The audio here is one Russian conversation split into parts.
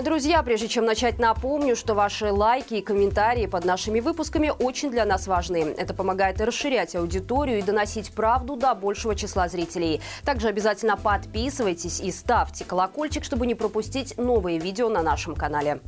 Друзья, прежде чем начать, напомню, что ваши лайки и комментарии под нашими выпусками очень для нас важны. Это помогает расширять аудиторию и доносить правду до большего числа зрителей. Также обязательно подписывайтесь и ставьте колокольчик, чтобы не пропустить новые видео на нашем канале.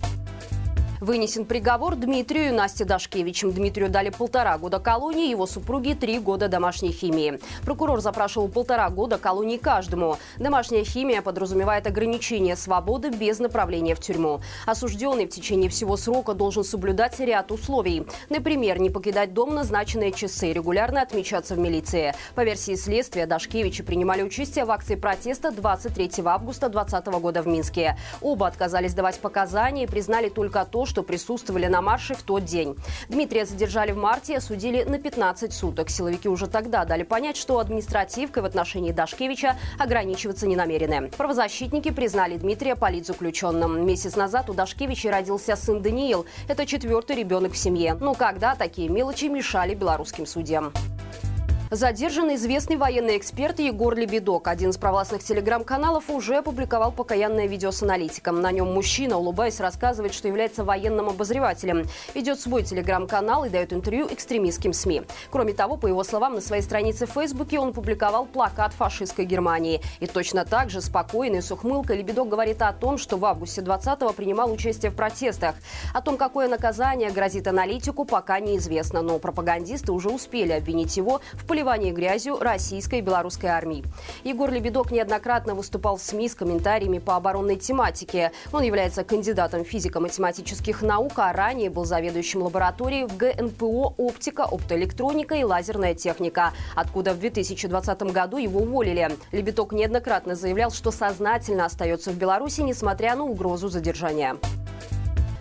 Вынесен приговор Дмитрию и Насте Дашкевичем. Дмитрию дали полтора года колонии, его супруге три года домашней химии. Прокурор запрашивал полтора года колонии каждому. Домашняя химия подразумевает ограничение свободы без направления в тюрьму. Осужденный в течение всего срока должен соблюдать ряд условий. Например, не покидать дом назначенные часы, регулярно отмечаться в милиции. По версии следствия, Дашкевичи принимали участие в акции протеста 23 августа 2020 года в Минске. Оба отказались давать показания и признали только то, что что присутствовали на марше в тот день. Дмитрия задержали в марте и осудили на 15 суток. Силовики уже тогда дали понять, что административкой в отношении Дашкевича ограничиваться не намерены. Правозащитники признали Дмитрия политзаключенным. Месяц назад у Дашкевича родился сын Даниил. Это четвертый ребенок в семье. Но когда такие мелочи мешали белорусским судьям? Задержан известный военный эксперт Егор Лебедок. Один из провластных телеграм-каналов уже опубликовал покаянное видео с аналитиком. На нем мужчина, улыбаясь, рассказывает, что является военным обозревателем. Ведет свой телеграм-канал и дает интервью экстремистским СМИ. Кроме того, по его словам, на своей странице в Фейсбуке он опубликовал плакат фашистской Германии. И точно так же спокойно и с ухмылкой Лебедок говорит о том, что в августе 20-го принимал участие в протестах. О том, какое наказание грозит аналитику, пока неизвестно. Но пропагандисты уже успели обвинить его в поливании грязью российской и белорусской армии. Егор Лебедок неоднократно выступал в СМИ с комментариями по оборонной тематике. Он является кандидатом физико-математических наук, а ранее был заведующим лабораторией в ГНПО «Оптика, оптоэлектроника и лазерная техника», откуда в 2020 году его уволили. Лебедок неоднократно заявлял, что сознательно остается в Беларуси, несмотря на угрозу задержания.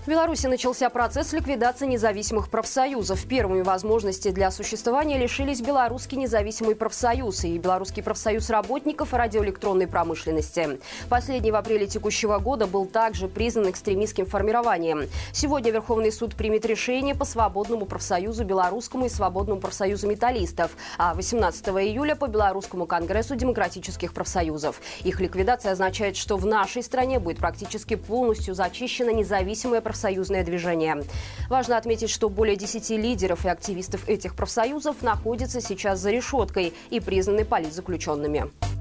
В Беларуси начался процесс ликвидации независимых профсоюзов. Первыми возможности для существования лишились Белорусский независимый профсоюз и Белорусский профсоюз работников радиоэлектронной промышленности. Последний в апреле текущего года был также признан экстремистским формированием. Сегодня Верховный суд примет решение по свободному профсоюзу белорусскому и свободному профсоюзу металлистов, а 18 июля по Белорусскому конгрессу демократических профсоюзов. Их ликвидация означает, что в нашей стране будет практически полностью зачищена независимая профсоюз профсоюзное движение. Важно отметить, что более 10 лидеров и активистов этих профсоюзов находятся сейчас за решеткой и признаны политзаключенными.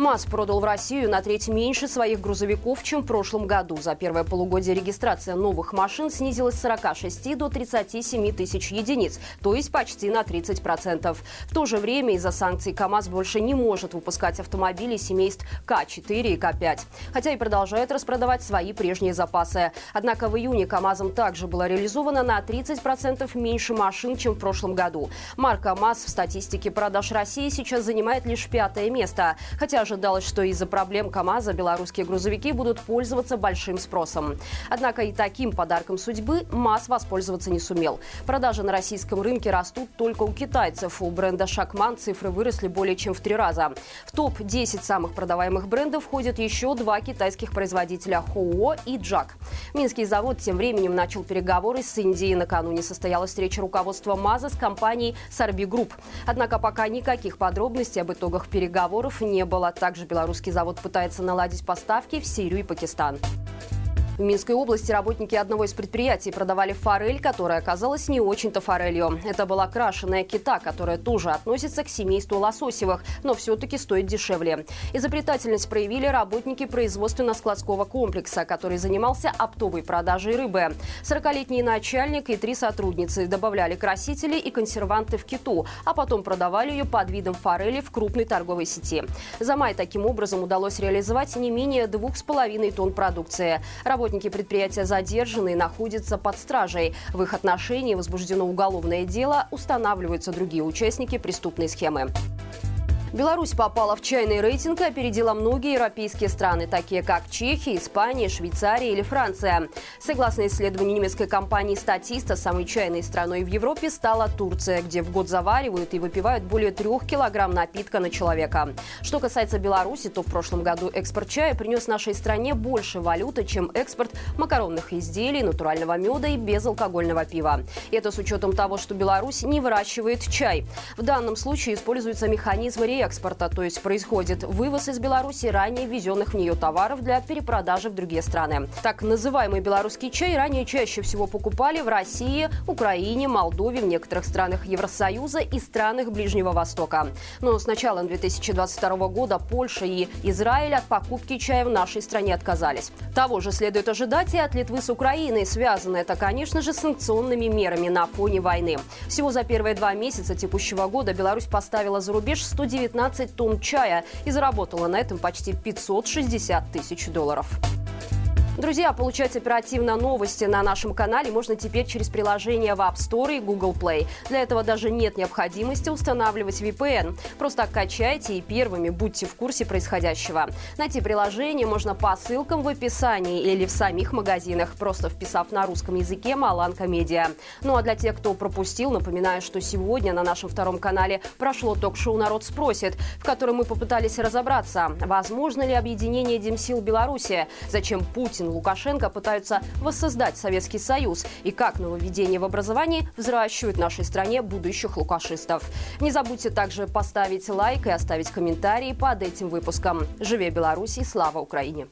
МАЗ продал в Россию на треть меньше своих грузовиков, чем в прошлом году. За первое полугодие регистрация новых машин снизилась с 46 до 37 тысяч единиц, то есть почти на 30%. В то же время из-за санкций КАМАЗ больше не может выпускать автомобили семейств К4 и К5, хотя и продолжает распродавать свои прежние запасы. Однако в июне КАМАЗом также было реализовано на 30% меньше машин, чем в прошлом году. Марка МАЗ в статистике продаж России сейчас занимает лишь пятое место, хотя ожидалось, что из-за проблем КАМАЗа белорусские грузовики будут пользоваться большим спросом. Однако и таким подарком судьбы МАЗ воспользоваться не сумел. Продажи на российском рынке растут только у китайцев. У бренда «Shacman» цифры выросли более чем в три раза. В топ-10 самых продаваемых брендов входят еще два китайских производителя «Хоуо» и «JAC». Минский завод тем временем начал переговоры с Индией. Накануне состоялась встреча руководства МАЗа с компанией «Сарби Групп». Однако пока никаких подробностей об итогах переговоров не было. Также белорусский завод пытается наладить поставки в Сирию и Пакистан. В Минской области работники одного из предприятий продавали форель, которая оказалась не очень-то форелью. Это была крашеная кита, которая тоже относится к семейству лососевых, но все-таки стоит дешевле. Изобретательность проявили работники производственно-складского комплекса, который занимался оптовой продажей рыбы. 40-летний начальник и три сотрудницы добавляли красители и консерванты в киту, а потом продавали ее под видом форели в крупной торговой сети. За май таким образом удалось реализовать не менее двух с половиной тонн продукции. Работники Работники предприятия задержаны и находятся под стражей. В их отношении возбуждено уголовное дело, устанавливаются другие участники преступной схемы. Беларусь попала в чайный рейтинг и опередила многие европейские страны, такие как Чехия, Испания, Швейцария или Франция. Согласно исследованию немецкой компании «Статиста», самой чайной страной в Европе стала Турция, где в год заваривают и выпивают более трех килограмм напитка на человека. Что касается Беларуси, то в прошлом году экспорт чая принес нашей стране больше валюты, чем экспорт макаронных изделий, натурального меда и безалкогольного пива. Это с учетом того, что Беларусь не выращивает чай. В данном случае используется механизм реекспорта реэкспорта, то есть происходит вывоз из Беларуси ранее ввезенных в нее товаров для перепродажи в другие страны. Так называемый белорусский чай ранее чаще всего покупали в России, Украине, Молдове, в некоторых странах Евросоюза и странах Ближнего Востока. Но с началом 2022 года Польша и Израиль от покупки чая в нашей стране отказались. Того же следует ожидать и от Литвы с Украиной. Связано это, конечно же, с санкционными мерами на фоне войны. Всего за первые два месяца текущего года Беларусь поставила за рубеж 119 тонн чая и заработала на этом почти 560 тысяч долларов. Друзья, получать оперативно новости на нашем канале можно теперь через приложение в App Store и Google Play. Для этого даже нет необходимости устанавливать VPN. Просто качайте и первыми будьте в курсе происходящего. Найти приложение можно по ссылкам в описании или в самих магазинах, просто вписав на русском языке «Маланка Медиа». Ну а для тех, кто пропустил, напоминаю, что сегодня на нашем втором канале прошло ток-шоу «Народ спросит», в котором мы попытались разобраться, возможно ли объединение Демсил Беларуси, зачем Путин Лукашенко пытаются воссоздать Советский Союз и как нововведение в образовании взращивают в нашей стране будущих лукашистов. Не забудьте также поставить лайк и оставить комментарий под этим выпуском. Живе Беларусь и слава Украине!